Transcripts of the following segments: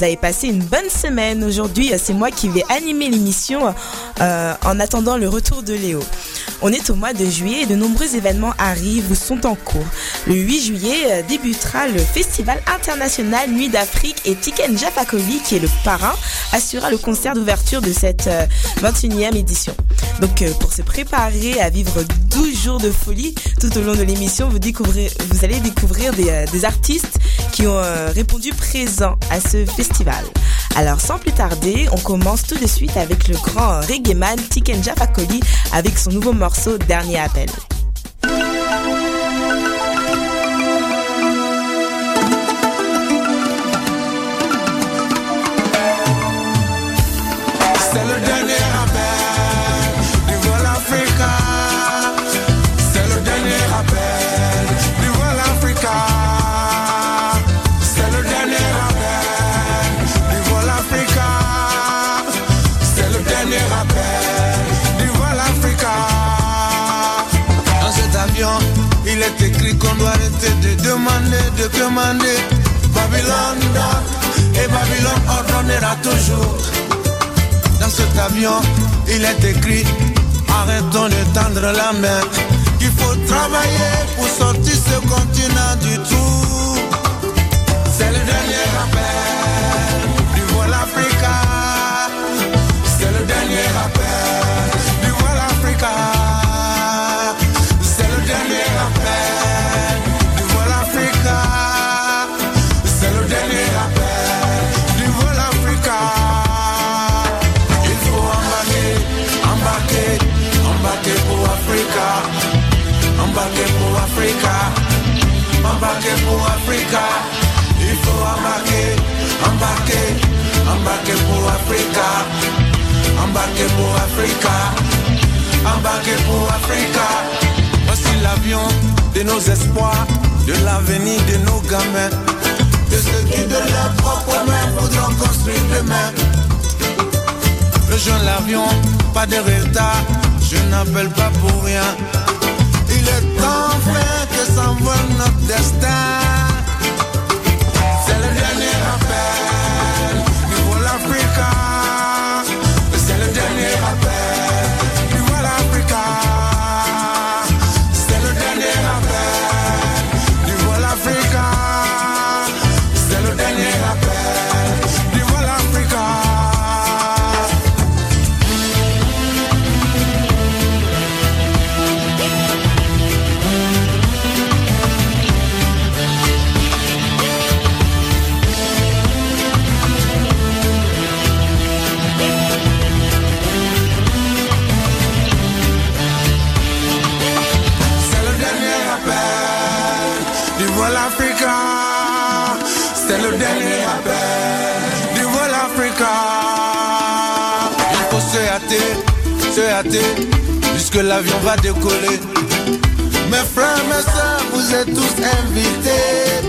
vous avez passé une bonne semaine. Aujourd'hui, euh, c'est moi qui vais animer l'émission euh, en attendant le retour de Léo. On est au mois de juillet et de nombreux événements arrivent ou sont en cours. Le 8 juillet débutera le Festival international Nuit d'Afrique et Tiken Jafakoli, qui est le parrain, assurera le concert d'ouverture de cette 21e édition. Donc pour se préparer à vivre 12 jours de folie tout au long de l'émission, vous, vous allez découvrir des, des artistes qui ont répondu présent à ce festival. Alors sans plus tarder, on commence tout de suite avec le grand reggaeman Tiken Jafakoli avec son nouveau morceau Dernier appel. De commander Babylone et Babylone ordonnera toujours. Dans cet avion, il est écrit Arrêtons de tendre la main. Il faut travailler pour sortir ce continent du trou. Embarquer pour Africa. Embarquer pour Africa. Embarquer pour Africa. Voici l'avion de nos espoirs, de l'avenir de nos gamins. De ceux qui de leurs propres mains voudront construire demain. Rejoins l'avion, pas de retard, je n'appelle pas pour rien. Il est temps, frère, que s'envole notre destin. L'avion va décoller. Mes frères, mes soeurs, vous êtes tous invités.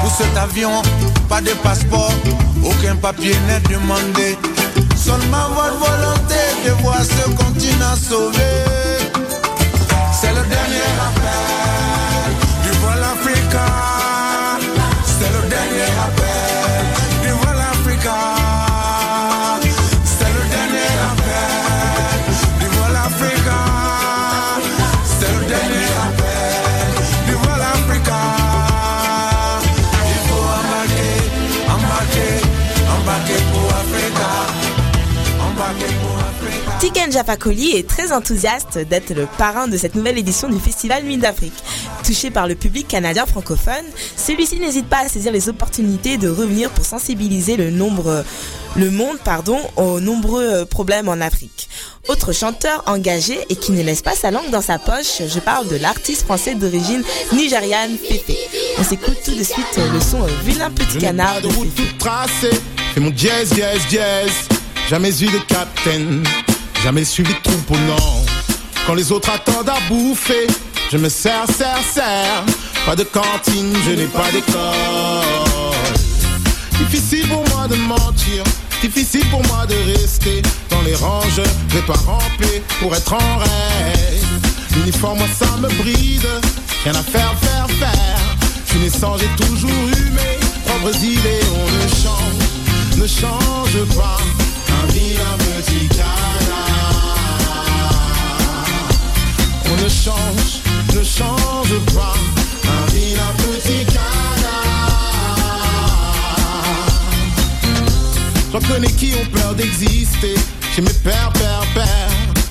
Pour cet avion, pas de passeport, aucun papier n'est demandé. Seulement votre volonté de voir ce continent sauvé. C'est le dernier appel du vol Africa. C'est le dernier appel du vol Africa. Tiken Ken Japakoli est très enthousiaste d'être le parrain de cette nouvelle édition du Festival Nuit d'Afrique. Touché par le public canadien francophone, celui-ci n'hésite pas à saisir les opportunités de revenir pour sensibiliser le nombre le monde pardon, aux nombreux problèmes en Afrique. Autre chanteur engagé et qui ne laisse pas sa langue dans sa poche, je parle de l'artiste français d'origine nigériane Pépé. On s'écoute tout de suite le son Vilain Petit Canard de route toute tracée, fais mon jazz, jazz, jazz. Jamais eu de captain, jamais suivi de troupeau, non. Quand les autres attendent à bouffer, je me sers, sers, sers. Pas de cantine, je n'ai pas d'école. Difficile pour moi de mentir Difficile pour moi de rester dans les ranges, je vais pas ramper pour être en rêve. L'uniforme, moi ça me bride, rien à faire, faire, faire. Je j'ai toujours eu mes propres idées, on ne change, ne change pas. Un vilain petit canard. Ne change, ne change pas. Un vilain petit J'en connais qui ont peur d'exister. J'ai mes pères, pères, pères.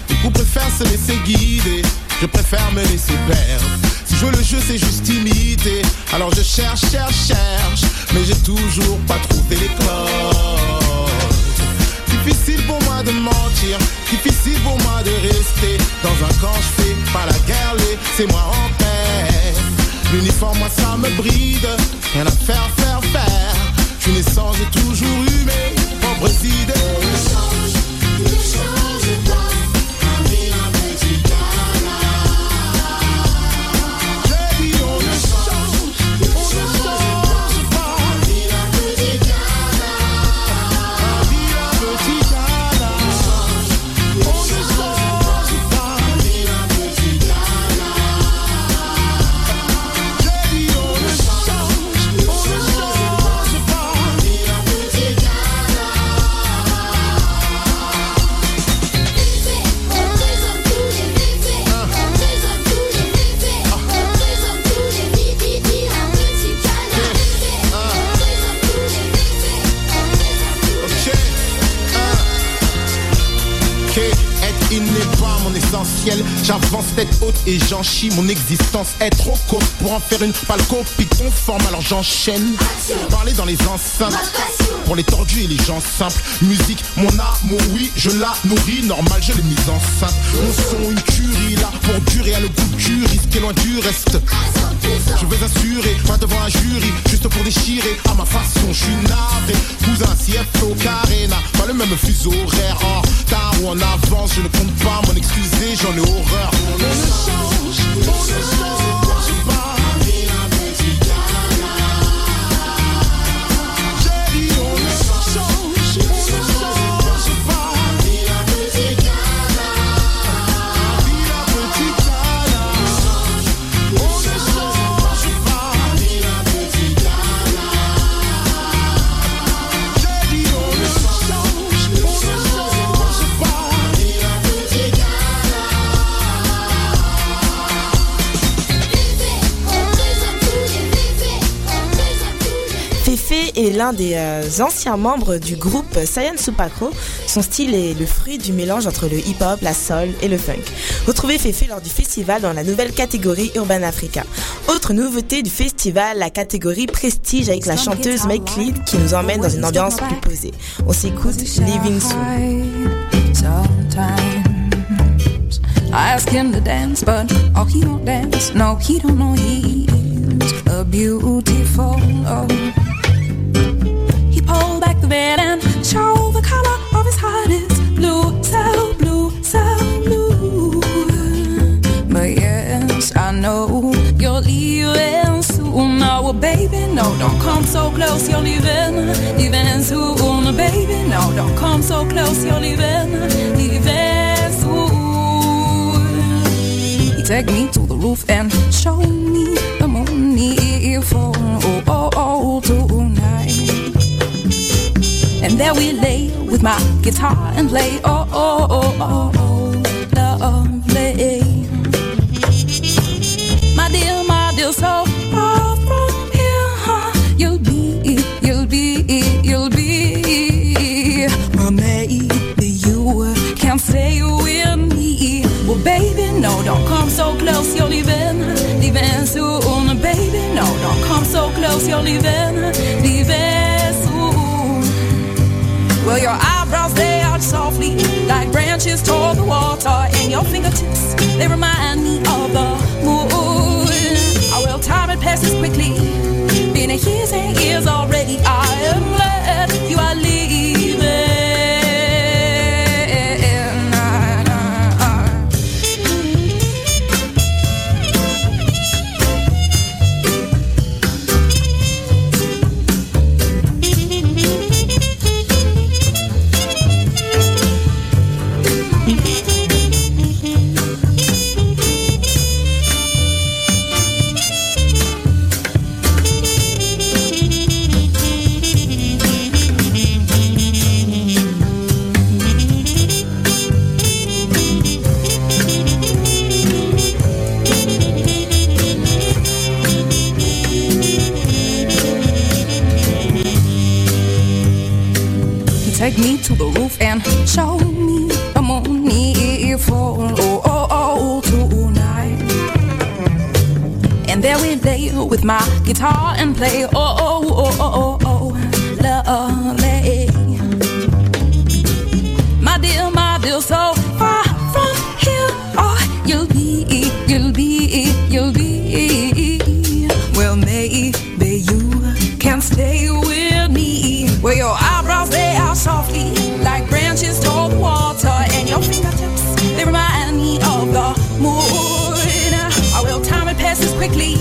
Beaucoup préfèrent se laisser guider. Je préfère me laisser perdre. Si jouer le jeu, c'est juste imiter. Alors je cherche, cherche, cherche. Mais j'ai toujours pas trouvé les codes. Difficile pour moi de mentir. Difficile pour moi de rester dans un camp. Je fais pas la guerre, c'est moi en paix. L'uniforme, moi, ça me bride. Rien à faire, faire, faire. Je suis naissant, j'ai toujours eu mes propres idées. Change, change Ok, être il n'est pas mon essentiel. J'avance tête haute et j'en chie. Mon existence est trop courte pour en faire une pâle copie conforme. Alors j'enchaîne. Parler dans les enceintes. Pour les tordus et les gens simples. Musique, mon amour, oui, je la nourris. Normal, je l'ai mise enceinte. Mon son, une curie là pour durer à le goût du risque est loin du reste. Je veux assurer, pas devant un jury, juste pour déchirer. À ma façon, je suis navré. Cousin, CFO, carré, pas le même fuseau horaire. En retard ou en avance, je ne pas m'en excuser, j'en ai horreur. Est l'un des euh, anciens membres du groupe Saiyan Supakro. Son style est le fruit du mélange entre le hip-hop, la soul et le funk. Retrouvez Féfé lors du festival dans la nouvelle catégorie Urban Africa. Autre nouveauté du festival, la catégorie Prestige avec la chanteuse Meg Cleed qui nous emmène dans une ambiance plus posée. On s'écoute Living Soon. And showed the color of his heart is blue, so blue, so blue. But yes, I know you're leaving soon. No, baby, no, don't come so close. You're leaving, leaving soon, baby. No, don't come so close. You're leaving, leaving soon. Take me to the roof and show me the moon for oh, oh, oh, tonight. And there we lay with my guitar and play oh, oh, oh, oh, oh, lovely. My dear, my dear, so far from here, huh? you'll be, you'll be, you'll be. Well, maybe you can't stay with me. Well, baby, no, don't come so close, you're leaving, leaving soon, baby, no, don't come so close, you're leaving Well, your eyebrows, they arch softly, like branches toward the water, and your fingertips, they remind me of the moon. Oh, well, time it passes quickly, been years and years already, I am with my guitar and play oh, oh, oh, oh, oh, oh, oh, lovely. My dear, my dear, so far from here, oh, you'll be, you'll be, you'll be. Well, maybe you can stay with me. Well, your eyebrows, they are softly like branches toward water, and your fingertips, they remind me of the moon. Oh, well, time it passes quickly.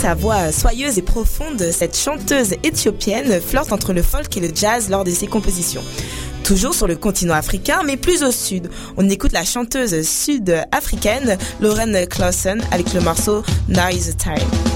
Sa voix soyeuse et profonde, cette chanteuse éthiopienne flirte entre le folk et le jazz lors de ses compositions. Toujours sur le continent africain, mais plus au sud. On écoute la chanteuse sud-africaine Lauren Clausen avec le morceau Now is the Time.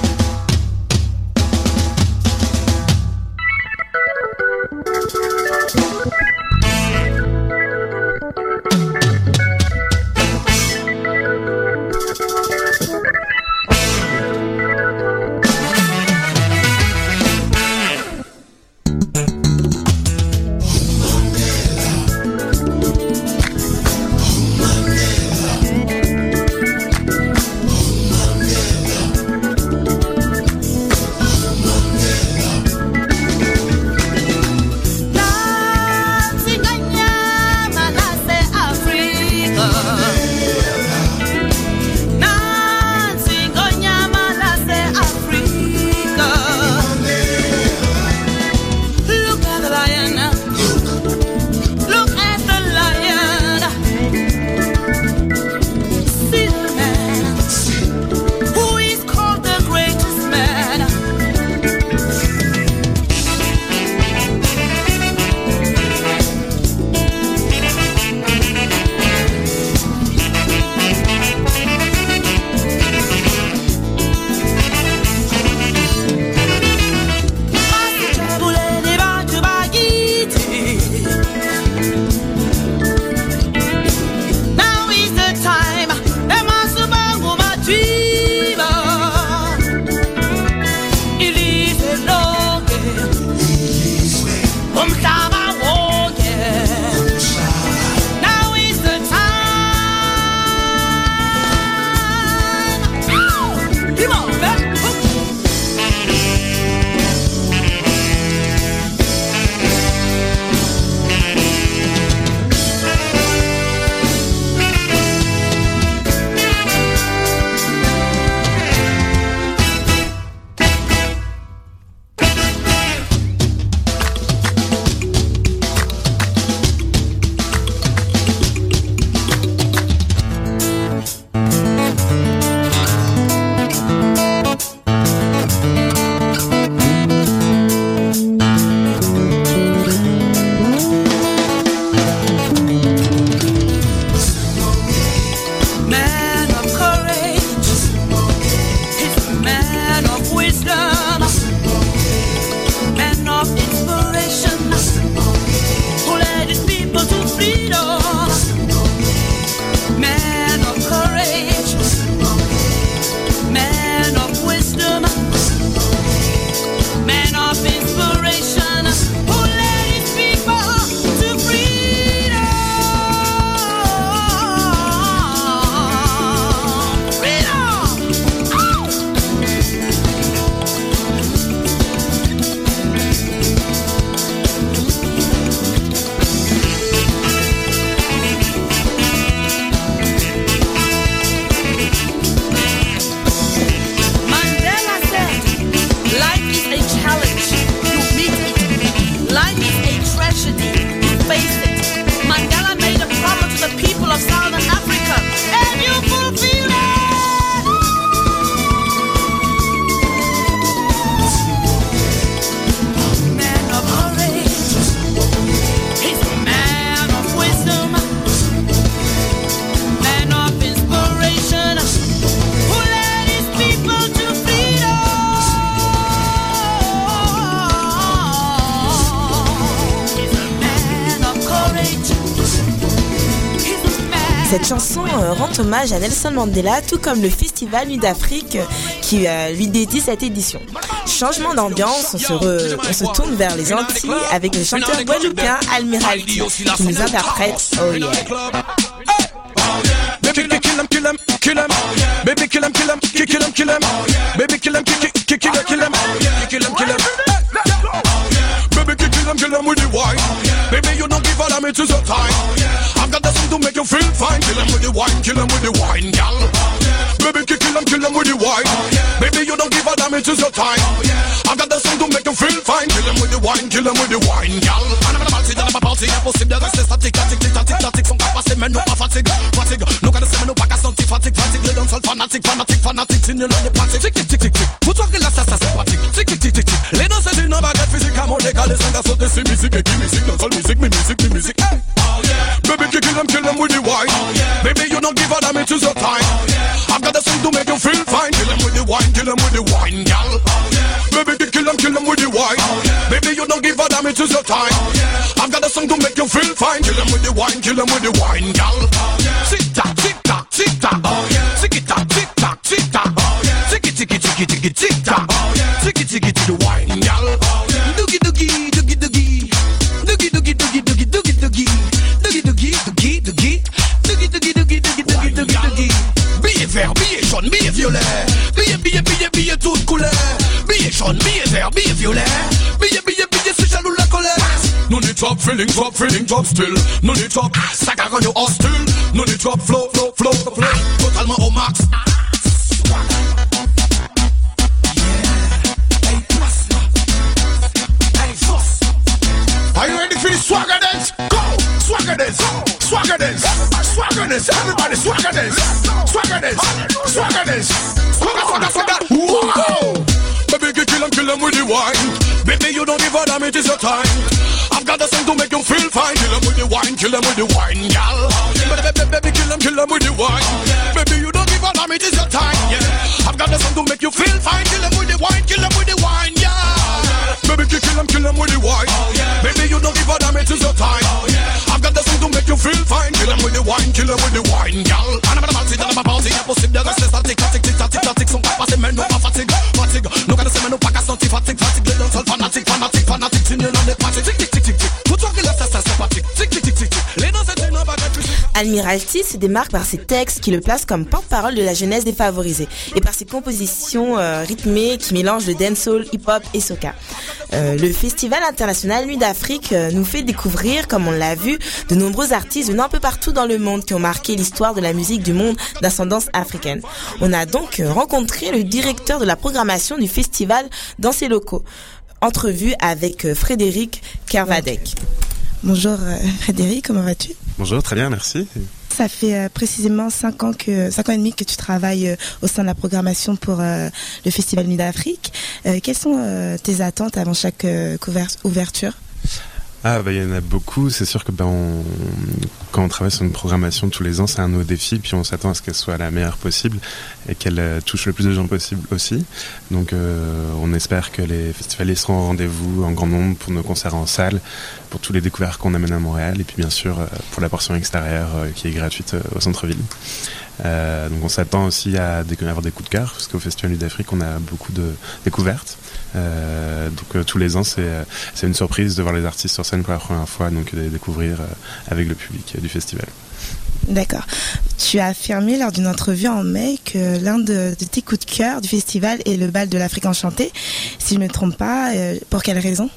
À Nelson Mandela, tout comme le Festival Nuit d'Afrique euh, qui euh, lui dédie cette édition. Changement d'ambiance, on, se tourne vers les Antilles avec le chanteur guadeloupéen Almiralty qui nous interprète Oh. Make you feel fine. Kill him with the wine, kill him with the wine, gal. Baby, kill him, kill him with the wine. Baby, you don't give a damn, it is your time. I've got the thing to make you feel fine. Kill him with the wine, kill him with the wine, gal. And I'm gonna party, dans ma party, impossible de rester statique, statique, tic, tac, tic, tac, tic, sont capables, mais non pas fatigue, fatigue. Nous connaissons, mais nous pas qu'à sentir fatigue, fatigue. Le dancehall fanatique, fanatique, fanatique, signe le des pratiques. Tic, tic, tic, tic, tic. Pour toi que là, ça, ça, c'est pratique. Tic, tic, tic, tic, tic. Les danses, c'est une baguette physique, à mon égal, les cinq à sauter, c'est musique, et qui musique, dancehall musique, mais musique, mais musique. Hey. Baby, kill them, kill them with the wine. Baby, you don't give a damn, it is your time. I've got the thing to make you feel fine. Kill them with the wine, kill them with the wine, gal. Baby, you kill them, kill them with the wine. Baby, you don't give a damn, it is your time. I've got a song to make you feel fine. Kill them with the wine, kill them with the wine, gal. Tick tock, tick tock, tick tock. Tick tock, tick tock, tick tock. Tick it, tick it, tick it, tick it, tick tock. Violet. Billet, billet, billet, billet toutes couleurs. Billet jaune, billet vert, billet violet. Billet, billet, billet, c'est jaloux la colère. No need top feeling, top feeling, top still. No need top sac à gagner hostile. No need top flow, flow, flow, flow. Totalement au max. Are you ready for the swagger dance? Go! Swagger dance! Swagger dance! Dance! Everybody swagger dance! Swagger dance! Swagger dance! Swagger, swagger, swagger! Whoa! Baby, you kill 'em, kill 'em with the wine. Baby, you don't give a damn, it is your time. I've got the thing to make you feel fine. Kill 'em with the wine, kill 'em with the wine, gal. Baby, baby, baby, kill 'em with the wine. Baby, you don't give a damn, it is your time. Yeah. I've got the thing to make you feel fine. Kill 'em with the wine, kill 'em with the wine, yeah. Baby, you kill 'em, kill 'em with the wine. Baby, you don't give a damn, it is your time. I've got the thing to make you feel fine. Kill 'em with the wine, kill 'em with the wine, gal. And I'm gonna party, dans ma party, impossible de rester statique, statique, tic, tac, tic, tac, tic, sont capables, mais non pas fatigue, fatigue. Nous connaissons, mais nous pas qu'à sentir fatigue, fatigue. Le dancehall fanatique, fanatique, fanatique, signe le des pratiques. Tic, tic, tic, tic, tic. Pour toi que là, ça, ça, Admiralty se démarque par ses textes qui le placent comme porte-parole de la jeunesse défavorisée et par ses compositions euh, rythmées qui mélangent le dancehall, hip-hop et soca. Euh, le Festival international Nuit d'Afrique euh, nous fait découvrir, comme on l'a vu, de nombreux artistes venant un peu partout dans le monde qui ont marqué l'histoire de la musique du monde d'ascendance africaine. On a donc rencontré le directeur de la programmation du festival dans ses locaux. Entrevue avec Frédéric Kervadec. Bonjour euh, Frédéric, comment vas-tu? Bonjour, très bien, merci. Ça fait euh, précisément 5 ans que ans et demi que tu travailles euh, au sein de la programmation pour le Festival Nuit d'Afrique. Euh, quelles sont tes attentes avant chaque ouverture? Ah, bah, il y en a beaucoup. C'est sûr que ben, quand on travaille sur une programmation tous les ans, c'est un nouveau défi, puis on s'attend à ce qu'elle soit la meilleure possible et qu'elle euh, touche le plus de gens possible aussi. Donc, euh, on espère que les festivaliers seront au rendez-vous en grand nombre pour nos concerts en salle, pour tous les découvertes qu'on amène à Montréal, et puis bien sûr euh, pour la portion extérieure qui est gratuite au centre-ville. Donc on s'attend aussi à avoir des coups de cœur, parce qu'au Festival d'Afrique, on a beaucoup de découvertes. Euh, donc euh, tous les ans, c'est euh, c'est une surprise de voir les artistes sur scène pour la première fois, donc de les découvrir avec le public du festival. D'accord. Tu as affirmé lors d'une entrevue en mai que l'un de, de tes coups de cœur du festival est le bal de l'Afrique enchantée. Si je ne me trompe pas, pour quelle raison?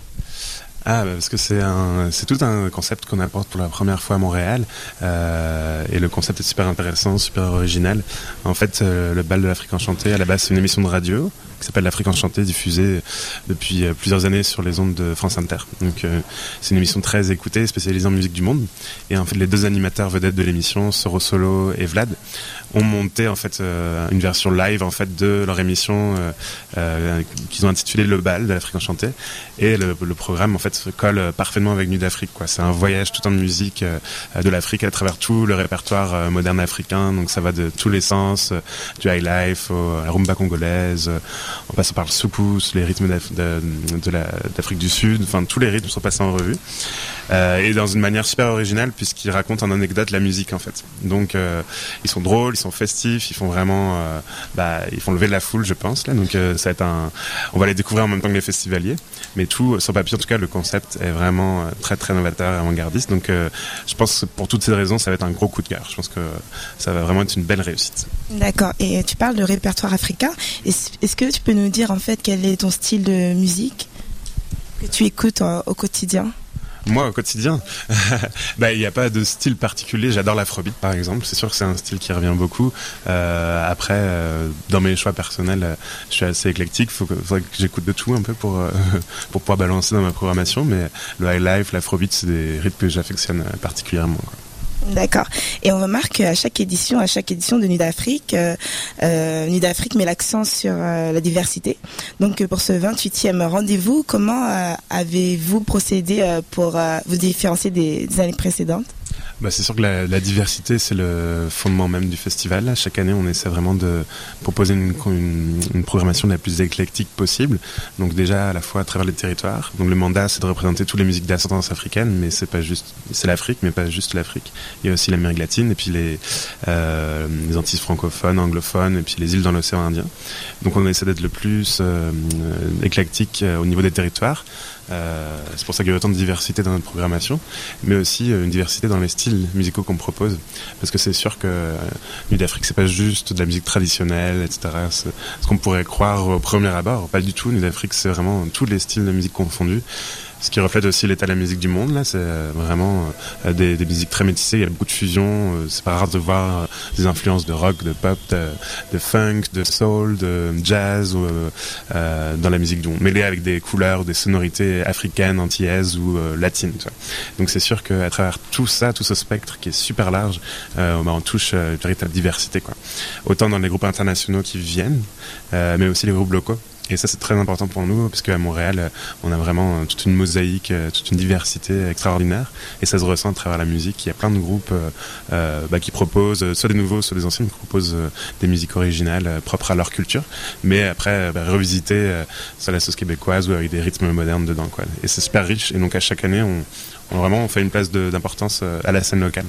Ah, bah, parce que c'est un, c'est tout un concept qu'on apporte pour la première fois à Montréal, euh, et le concept est super intéressant, super original. En fait, euh, le bal de l'Afrique enchantée, à la base, c'est une émission de radio qui s'appelle l'Afrique enchantée, diffusée depuis euh, plusieurs années sur les ondes de France Inter. Donc, euh, c'est une émission très écoutée, spécialisée en musique du monde. Et en fait, les deux animateurs vedettes de l'émission, Soro Solo et Vlad, ont monté en fait euh, une version live en fait de leur émission qu'ils ont intitulée Le bal de l'Afrique enchantée. Et le, le programme en fait se colle parfaitement avec Nuit d'Afrique. Quoi. C'est un voyage tout en musique de l'Afrique à travers tout le répertoire moderne africain. Donc ça va de tous les sens, du high life au- la rumba congolaise, en passant par le soukous, les rythmes d'Afrique du Sud, enfin tous les rythmes sont passés en revue. Euh, et dans une manière super originale puisqu'ils racontent en anecdote la musique en fait. Donc euh, ils sont drôles, ils sont festifs, ils font vraiment, euh, bah, ils font lever la foule je pense là. Donc euh, ça va être un, on va les découvrir en même temps que les festivaliers. Mais tout, sur papier en tout cas, le concept est vraiment euh, très très novateur et avant-gardiste. Donc euh, je pense que pour toutes ces raisons, ça va être un gros coup de cœur. Je pense que ça va vraiment être une belle réussite. D'accord. Et tu parles de répertoire africain. Est-ce que tu peux nous dire en fait quel est ton style de musique que tu écoutes euh, au quotidien? Moi, au quotidien, bah, il n'y a pas de style particulier. J'adore l'afrobeat, par exemple. C'est sûr que c'est un style qui revient beaucoup. Euh, après, euh, dans mes choix personnels, euh, je suis assez éclectique. Que, faudrait que j'écoute de tout un peu pour pour pouvoir balancer dans ma programmation. Mais le high life, l'afrobeat, c'est des rythmes que j'affectionne particulièrement. D'accord. Et on remarque qu'à chaque édition, à chaque édition de Nuit d'Afrique, euh, euh, Nuit d'Afrique met l'accent sur euh, la diversité. Donc pour ce 28e rendez-vous, comment avez-vous procédé pour vous différencier des années précédentes? Bah, c'est sûr que la, la diversité, c'est le fondement même du festival. Chaque année, on essaie vraiment de proposer une, une, une programmation la plus éclectique possible. Donc déjà, à la fois à travers les territoires. Donc le mandat, c'est de représenter toutes les musiques d'ascendance africaine, mais c'est pas juste, c'est l'Afrique, mais pas juste l'Afrique. Il y a aussi l'Amérique latine et puis les, euh, les Antilles francophones, anglophones, et puis les îles dans l'océan Indien. Donc on essaie d'être le plus euh, euh, éclectique euh, au niveau des territoires. Euh, c'est pour ça qu'il y a autant de diversité dans notre programmation, mais aussi euh, une diversité dans les styles musicaux qu'on propose. Parce que c'est sûr que euh, Nuit d'Afrique, c'est pas juste de la musique traditionnelle, etc. Ce qu'on pourrait croire au premier abord. Pas du tout. Nuit d'Afrique, c'est vraiment tous les styles de musique confondus. Ce qui reflète aussi l'état de la musique du monde, là, c'est euh, vraiment euh, des, musiques très métissées, il y a beaucoup de fusion, euh, c'est pas rare de voir des influences de rock, de pop, de, funk, de soul, de jazz dans la musique du monde, mêlées avec des couleurs, des sonorités africaines, antillaises ou latines. Donc c'est sûr qu'à travers tout ça, tout ce spectre qui est super large, bah, on touche une véritable diversité. Autant dans les groupes internationaux qui viennent, mais aussi les groupes locaux. Et ça, c'est très important pour nous, parce qu'à Montréal, euh, on a vraiment euh, toute une mosaïque, euh, toute une diversité extraordinaire. Et ça se ressent à travers la musique. Il y a plein de groupes bah, qui proposent, soit des nouveaux, soit des anciens, qui proposent des musiques originales propres à leur culture. Mais après, bah, revisiter sur la sauce québécoise ou avec des rythmes modernes dedans. Quoi. Et c'est super riche. Et donc, à chaque année, on, on vraiment on fait une place d'importance à la scène locale.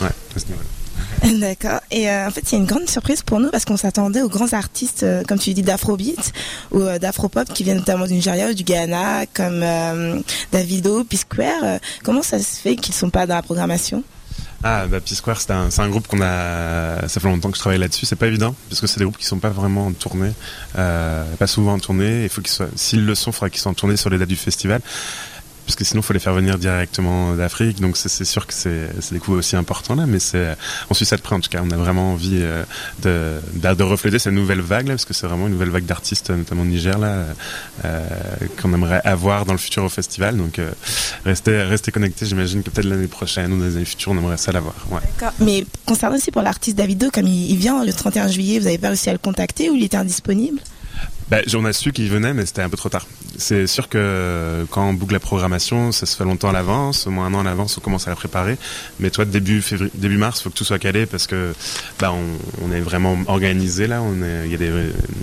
Ouais, à ce niveau-là. D'accord. Et euh, en fait, a une grande surprise pour nous parce qu'on s'attendait aux grands artistes, euh, comme tu dis, d'afrobeat ou euh, d'afropop qui viennent notamment du Nigeria ou du Ghana, comme Davido, P-Square. Comment ça se fait qu'ils sont pas dans la programmation? Ah, bah, P-Square, c'est un, c'est groupe qu'on a. Ça fait longtemps que je travaille là-dessus. C'est pas évident, parce que c'est des groupes qui sont pas vraiment en tournée, pas souvent en tournée. Il faut qu'ils soient. S'ils le sont, il faudra qu'ils soient en tournée sur les dates du festival. Parce que sinon, il faut les faire venir directement d'Afrique. Donc, c'est sûr que c'est des coups aussi importants là. Mais c'est, on suit ça de près en tout cas. On a vraiment envie euh, de, refléter cette nouvelle vague là, parce que c'est vraiment une nouvelle vague d'artistes, notamment au Niger là, euh, qu'on aimerait avoir dans le futur au festival. Donc, euh, restez, restez connectés. J'imagine que peut-être l'année prochaine ou dans les années futures, on aimerait ça l'avoir. Mais concernant aussi pour l'artiste Davido, comme il, il vient le 31 juillet, vous avez pas réussi à le contacter ou il était indisponible? Bah, on a su qu'il venait, mais c'était un peu trop tard. C'est sûr que quand on boucle la programmation, ça se fait longtemps à l'avance, au moins un an à l'avance, on commence à la préparer. Mais toi, début février, début mars, faut que tout soit calé parce que bah, on, est vraiment organisé là. Il y a des,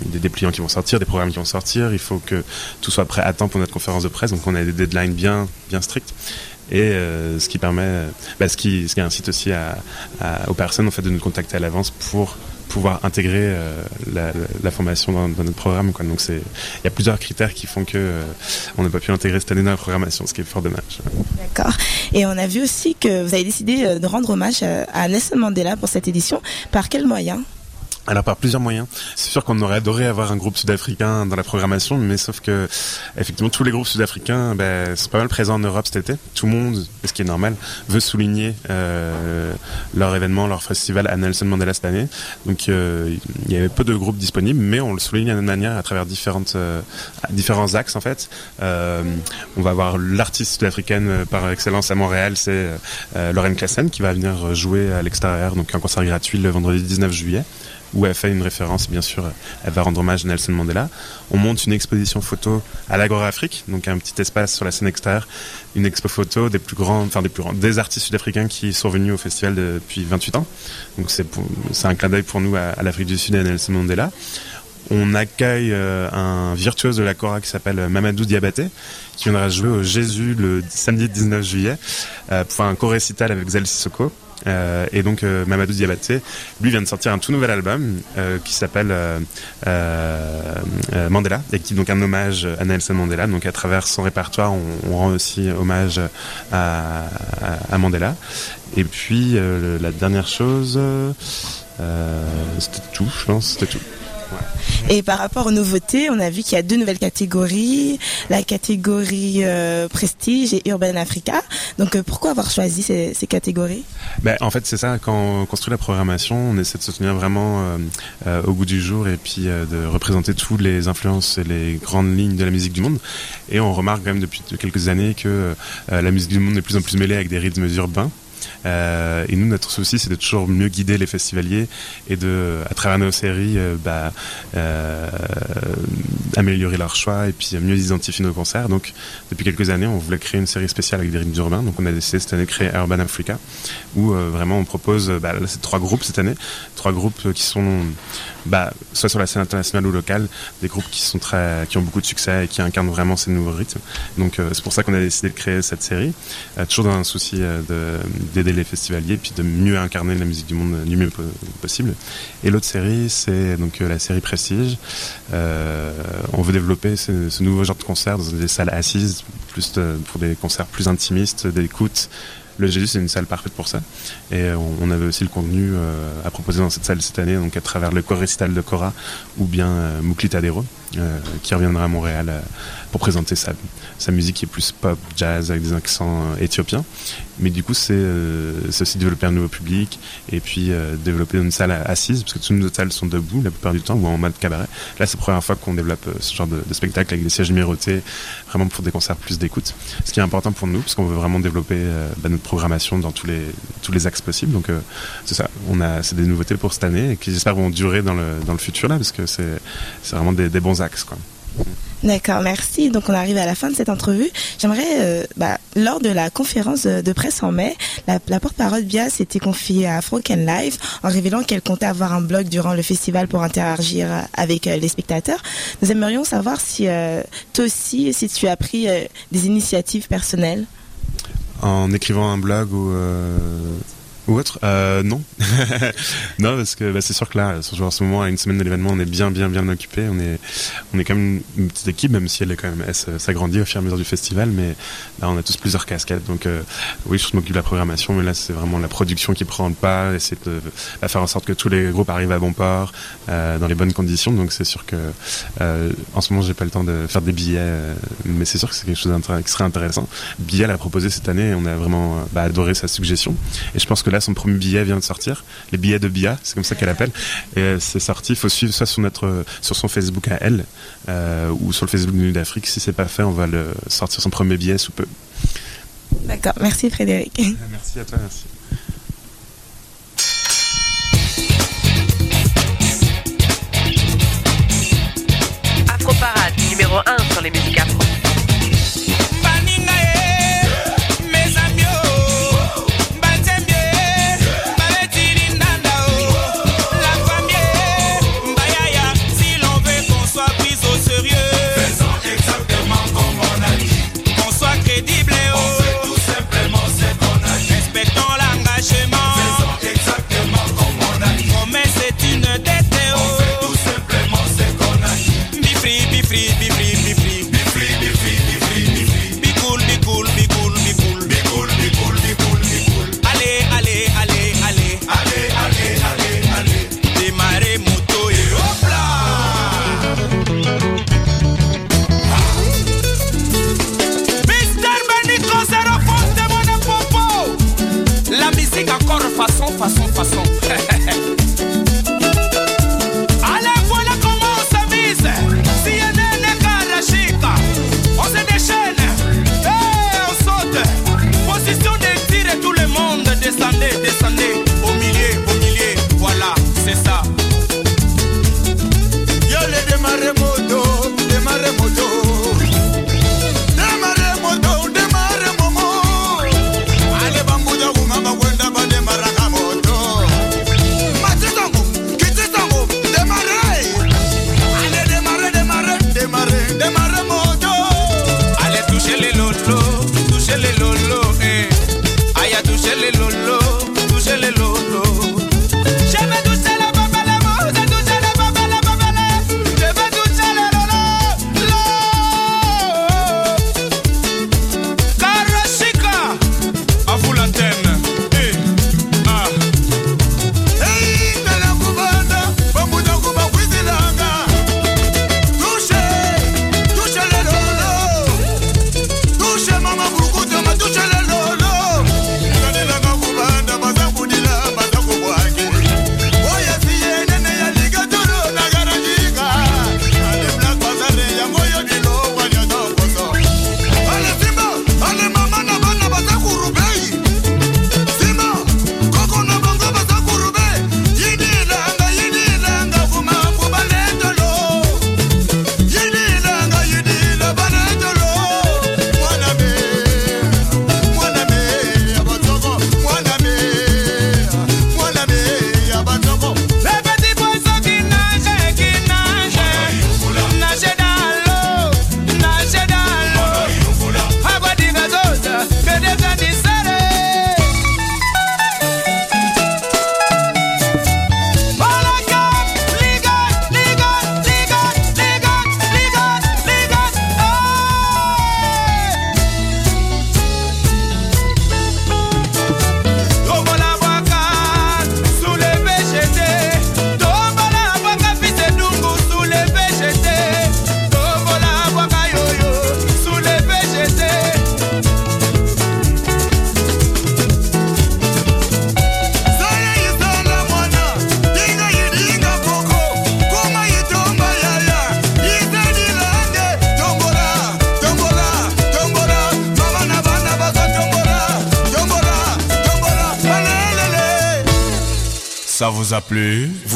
des dépliants qui vont sortir, des programmes qui vont sortir. Il faut que tout soit prêt à temps pour notre conférence de presse. Donc on a des deadlines bien, bien stricts. Et euh, ce qui permet, bah, ce qui, ce qui incite aussi à, à- aux personnes en fait de nous contacter à l'avance pour pouvoir intégrer euh, la, formation dans, notre programme. Quoi. Donc il y a plusieurs critères qui font que euh, on n'a pas pu l'intégrer cette année dans la programmation, ce qui est fort dommage. D'accord. Et on a vu aussi que vous avez décidé euh, de rendre hommage à, Nelson Mandela pour cette édition. Par quel moyen Alors par plusieurs moyens. C'est sûr qu'on aurait adoré avoir un groupe sud-africain dans la programmation, mais sauf que effectivement tous les groupes sud-africains ben, sont pas mal présents en Europe cet été. Tout le monde, ce qui est normal, veut souligner euh, leur événement, leur festival à Nelson Mandela cette année. Donc euh, il y avait peu de groupes disponibles, mais on le souligne d'une manière à travers différentes euh, différents axes en fait. Euh, on va avoir l'artiste sud-africaine euh, par excellence à Montréal, c'est euh, Lauren Klassen qui va venir jouer à l'extérieur, donc un concert gratuit le vendredi 19 juillet où elle fait une référence, bien sûr, elle va rendre hommage à Nelson Mandela. On monte une exposition photo à l'Agora Afrique, donc un petit espace sur la scène extérieure, une expo photo des plus grands, des artistes sud-africains qui sont venus au festival depuis 28 ans. Donc c'est un clin d'œil pour nous à, l'Afrique du Sud et à Nelson Mandela. on accueille euh, un virtuose de la Cora qui s'appelle Mamadou Diabaté, qui viendra jouer au Jésus le samedi 19 juillet euh, pour un co-récital avec Zel Sissoko. Euh, et donc euh, Mamadou Diabaté, lui vient de sortir un tout nouvel album euh, qui s'appelle euh, euh, euh, Mandela et qui est donc un hommage à Nelson Mandela. Donc à travers son répertoire, on, on rend aussi hommage à, à, Mandela. Et puis la dernière chose, c'était tout, je pense, c'était tout. Et par rapport aux nouveautés, on a vu qu'il y a deux nouvelles catégories, la catégorie euh, Prestige et Urban Africa. Donc euh, pourquoi avoir choisi ces, ces catégories? Ben, en fait, c'est ça, quand on construit la programmation, on essaie de se tenir vraiment euh, au goût du jour et puis de représenter toutes les influences et les grandes lignes de la musique du monde. Et on remarque quand même depuis quelques années que la musique du monde est de plus en plus mêlée avec des rythmes urbains. Euh, et nous, notre souci, c'est de toujours mieux guider les festivaliers et de, à travers nos séries, euh, bah, euh, améliorer leur choix et puis mieux identifier nos concerts. Donc, depuis quelques années, on voulait créer une série spéciale avec des rythmes urbains. Donc, on a décidé cette année de créer Urban Africa, où euh, vraiment on propose, bah, là, c'est trois groupes cette année, trois groupes qui sont, bah, soit sur la scène internationale ou locale, des groupes qui sont très, qui ont beaucoup de succès et qui incarnent vraiment ces nouveaux rythmes. Donc, euh, c'est pour ça qu'on a décidé de créer cette série, euh, toujours dans un souci euh, de d'aider les festivaliers puis de mieux incarner la musique du monde du mieux po- possible. Et l'autre série, c'est donc la série Prestige. Euh, on veut développer ce, ce nouveau genre de concert dans des salles assises, plus de- pour des concerts plus intimistes, d'écoute. Le Jésus, c'est une salle parfaite pour ça. Et euh, on, avait aussi le contenu euh, à proposer dans cette salle cette année, donc à travers le corps récital de Cora ou bien euh, Moukli Tadero, euh, qui reviendra à Montréal pour présenter sa, sa musique qui est plus pop, jazz, avec des accents éthiopiens. Mais du coup, c'est aussi développer un nouveau public et puis développer une salle assise, parce que toutes nos salles sont debout la plupart du temps ou en mode cabaret. Là, c'est la première fois qu'on développe ce genre de, de spectacle avec des sièges numérotés, vraiment pour des concerts plus d'écoute. Ce qui est important pour nous, parce qu'on veut vraiment développer euh, bah, notre programmation dans tous les, tous les axes possibles. Donc, euh, c'est ça. On a, c'est des nouveautés pour cette année et qui j'espère vont durer dans le, futur là, parce que c'est c'est vraiment des, bons axes. D'accord, merci. Donc on arrive à la fin de cette entrevue. J'aimerais, euh, bah, lors de la conférence de, presse en mai, la, porte-parole Bia s'était confiée à Froken Live en révélant qu'elle comptait avoir un blog durant le festival pour interagir avec euh, les spectateurs. Nous aimerions savoir si euh, toi aussi, si tu as pris des initiatives personnelles. En écrivant un blog ou, ou autre euh, Non. non, parce que bah, c'est sûr que là, surtout en ce moment, à une semaine de l'événement, on est bien, bien, bien occupé. On est, on est quand même une petite équipe, même si elle est quand même, s'agrandit au fur et à mesure du festival, mais là, on a tous plusieurs casquettes. Donc, euh, oui, je m'occupe de la programmation, mais là, c'est vraiment la production qui prend le pas, essayer de bah, faire en sorte que tous les groupes arrivent à bon port, euh, dans les bonnes conditions. Donc, c'est sûr que, euh, en ce moment, j'ai pas le temps de faire des billets, euh, mais c'est sûr que c'est quelque chose qui serait intéressant. Billet l'a proposé cette année, on a vraiment euh, bah, adoré sa suggestion. Et je pense que là, son premier billet vient de sortir, les billets de Bia, c'est comme ça qu'elle appelle. Et euh, c'est sorti, il faut suivre soit sur notre, sur son Facebook à elle, euh, ou sur le Facebook de Nuit d'Afrique. Si c'est pas fait, on va le sortir son premier billet sous peu. D'accord, merci Frédéric. Merci à toi, merci. Afro Parade, numéro 1 sur les musiques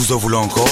plu Vous en voulez encore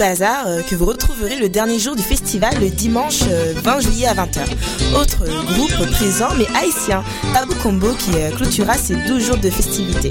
Bazar euh, que vous retrouverez le dernier jour du festival le dimanche euh, 20 juillet à 20h. Autre euh, groupe présent mais haïtien, Tabou Combo qui euh, clôturera ces 12 jours de festivités.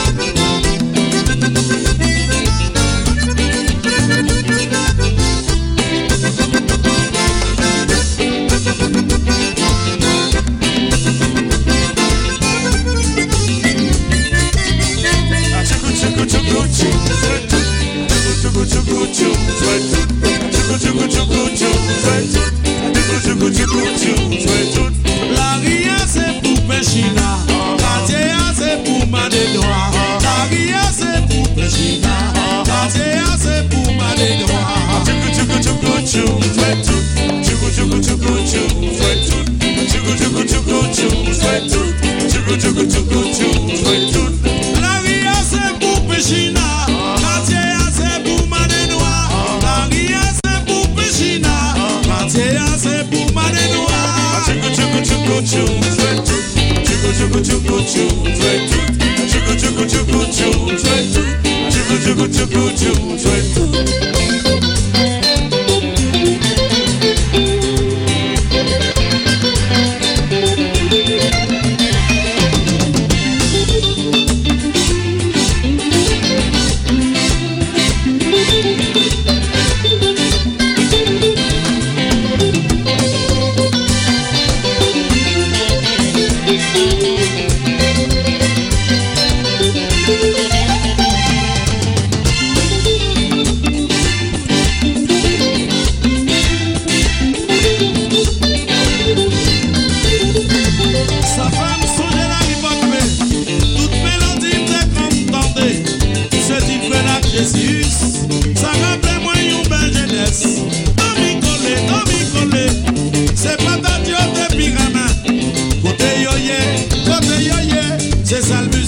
se salve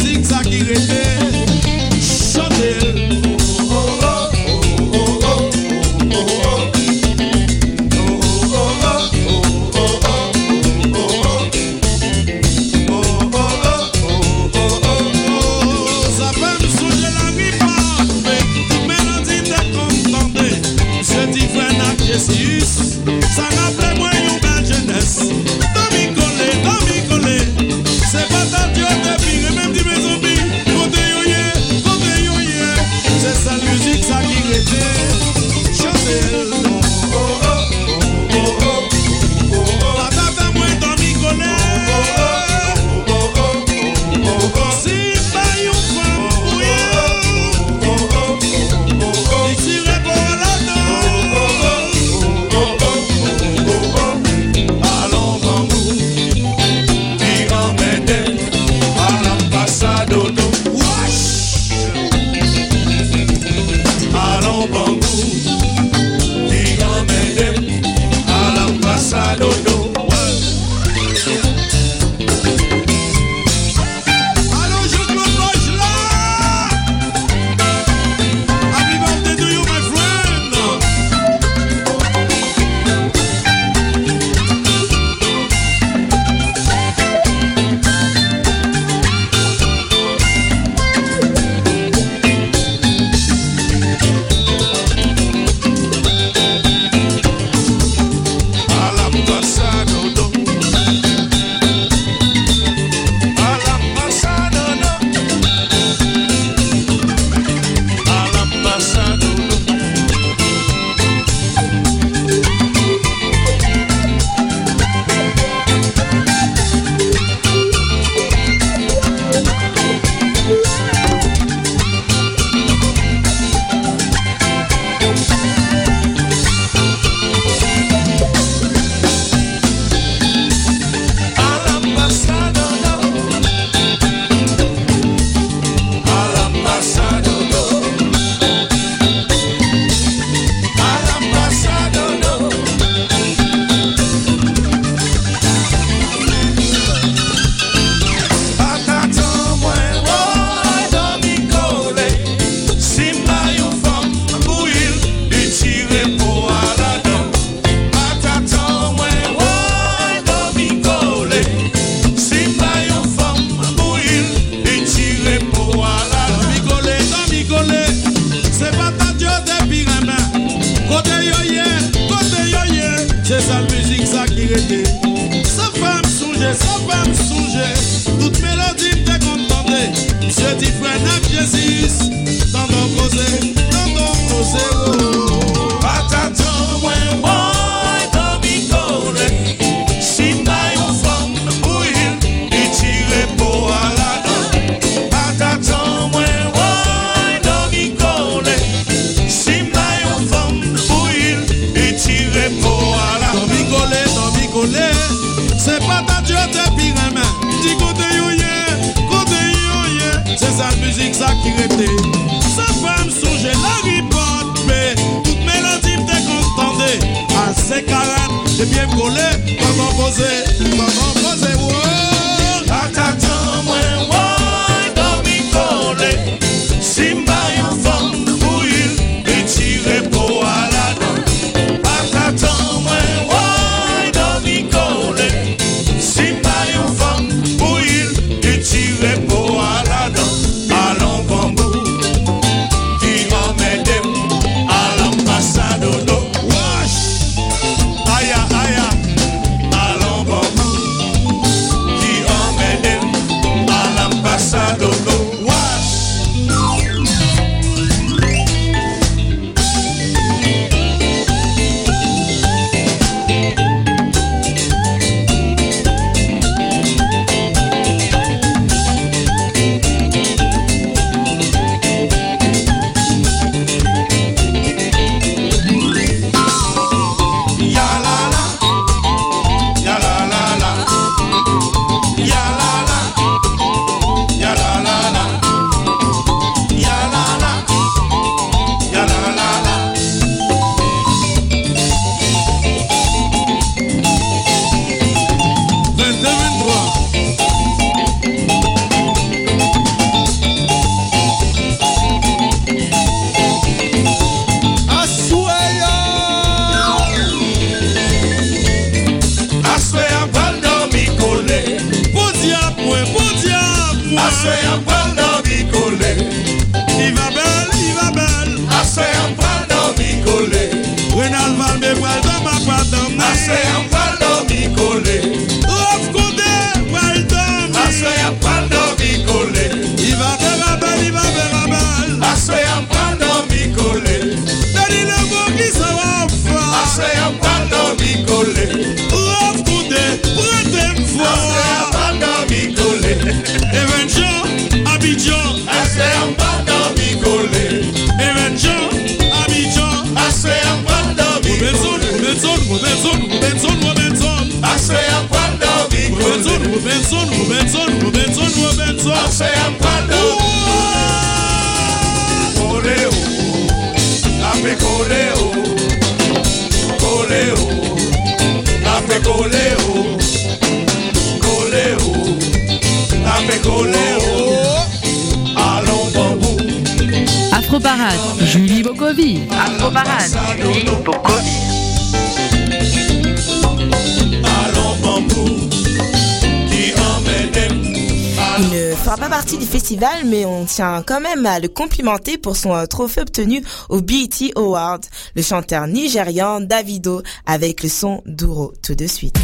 Il ne fera pas partie du festival, mais on tient quand même à le complimenter pour son euh, trophée obtenu au BET Awards. Le chanteur nigérian Davido avec le son Duro tout de suite.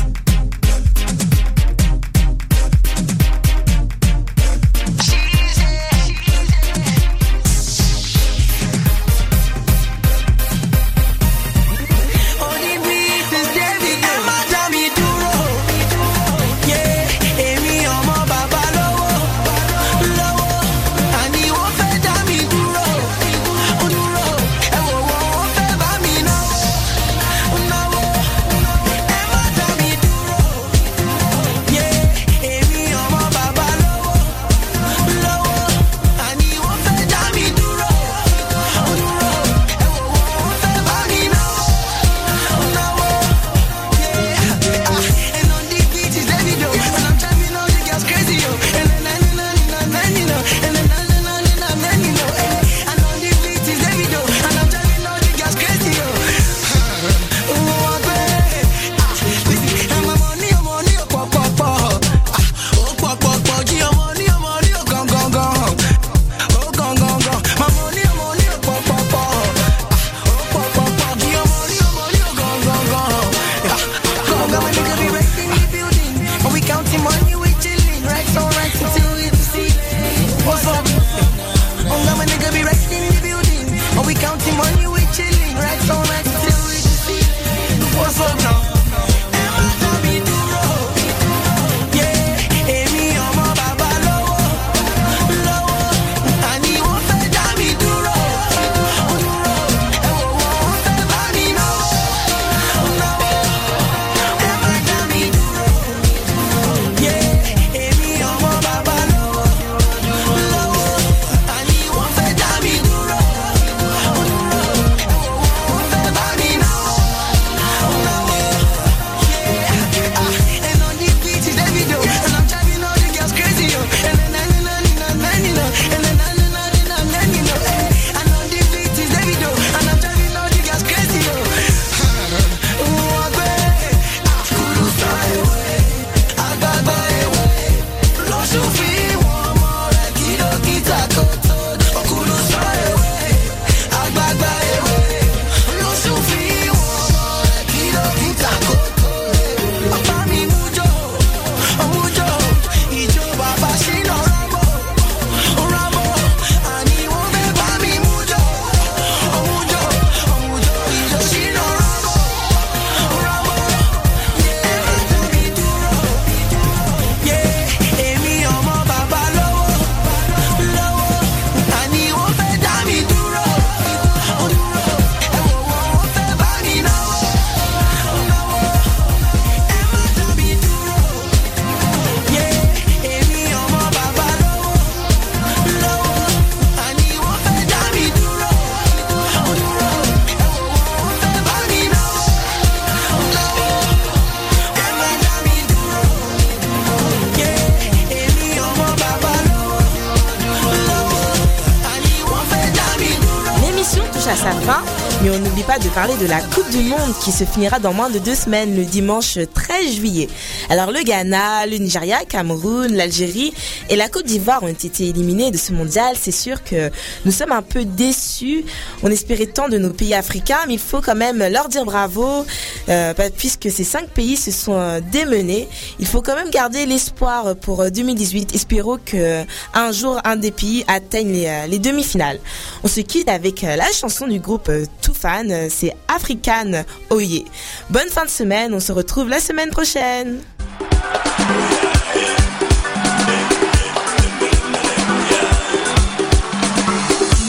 parler de la Coupe du Monde qui se finira dans moins de deux semaines, le dimanche 13 juillet. Alors le Ghana, le Nigeria, Cameroun, l'Algérie et la Côte d'Ivoire ont été éliminés de ce mondial. C'est sûr que nous sommes un peu déçus. On espérait tant de nos pays africains, mais il faut quand même leur dire bravo euh, puisque ces cinq pays se sont euh, démenés. Il faut quand même garder l'espoir pour euh, 2018. Espérons que euh, un jour un des pays atteigne les, les demi-finales. On se quitte avec la chanson du groupe Tout Fan, c'est African Oye. Bonne fin de semaine, on se retrouve la semaine prochaine.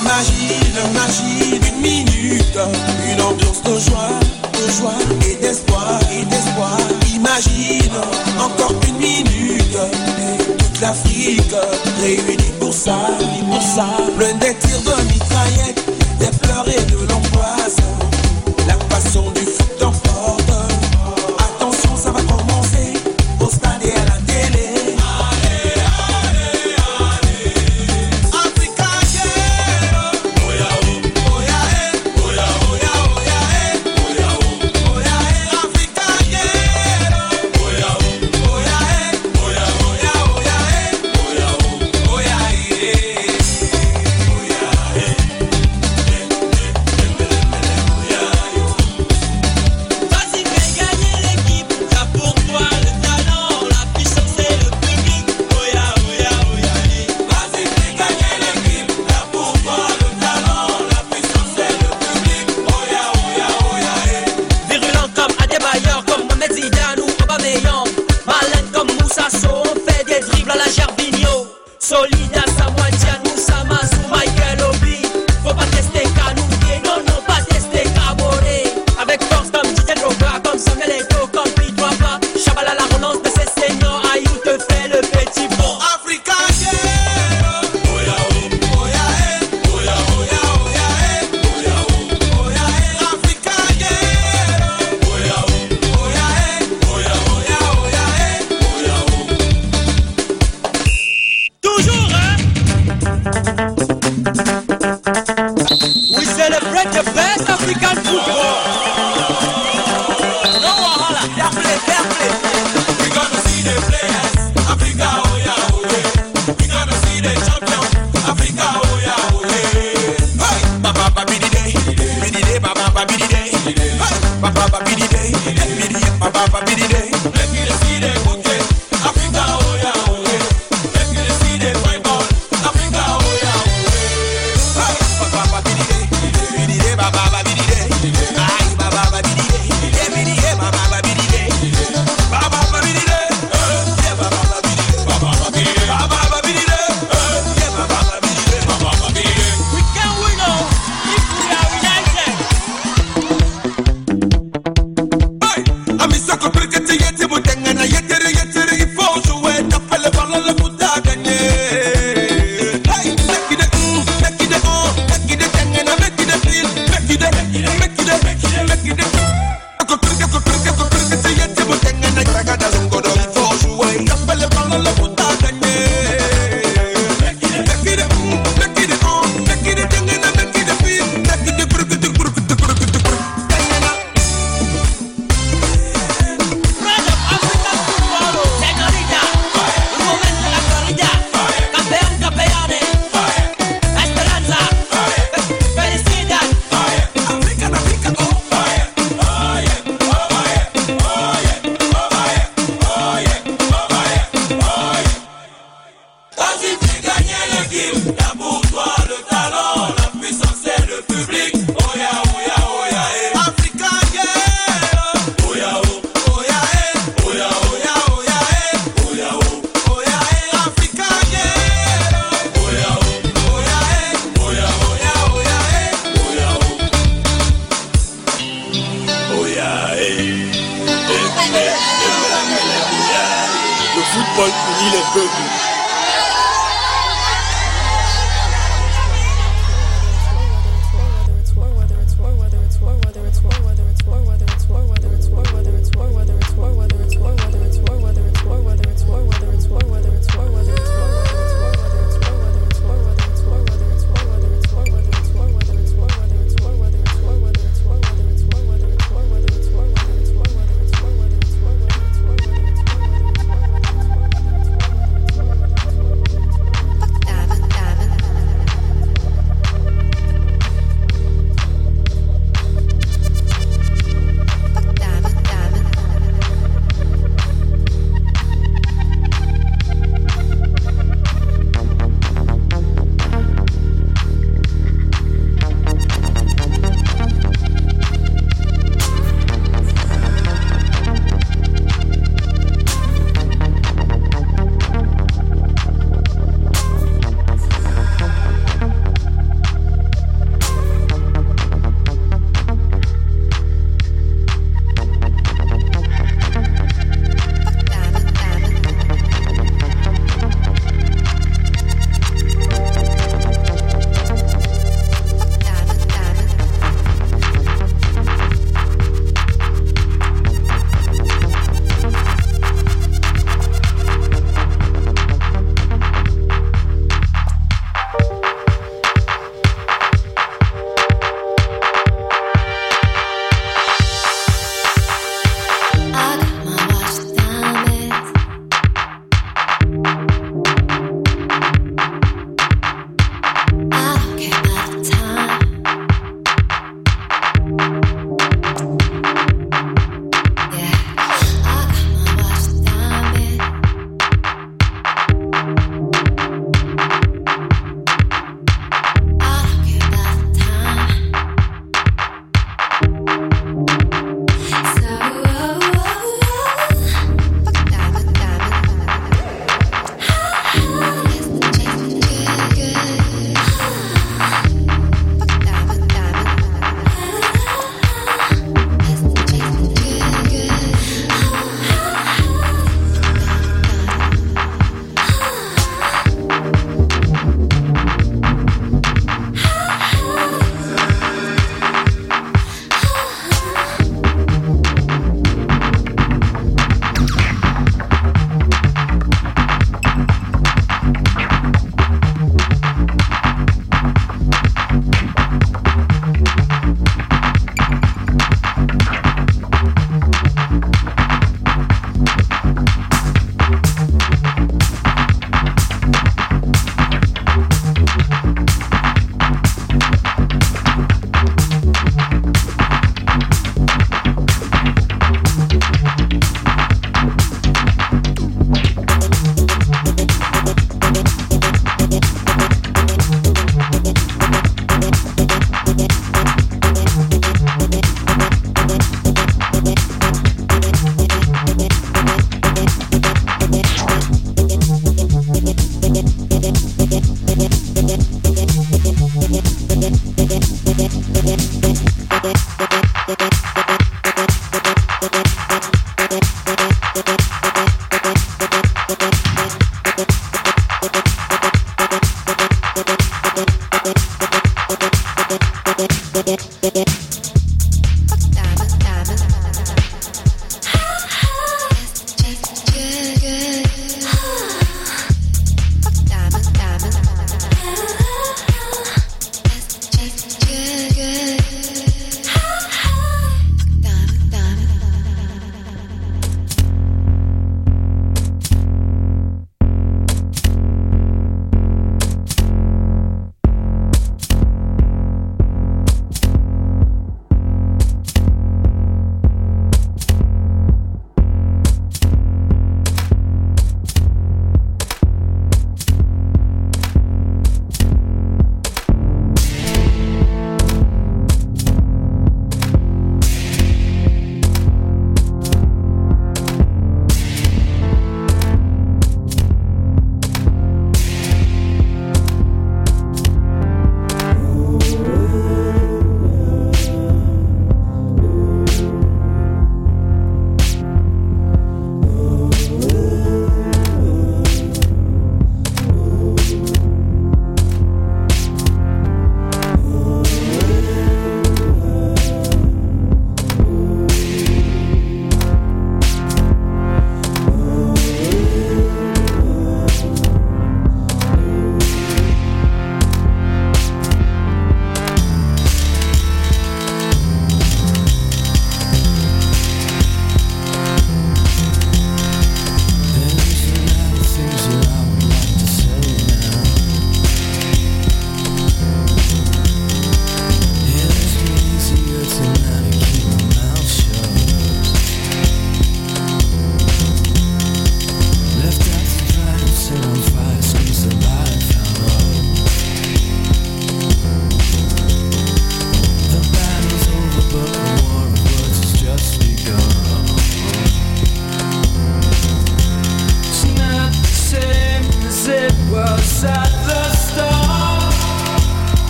Imagine, imagine une minute, une ambiance de joie, de joie et d'espoir, et d'espoir. Imagine encore une minute, toute l'Afrique réunie pour ça, pour ça. Plein de tirs de mitrailleurs, des pleurs et de l'empoison. La passion du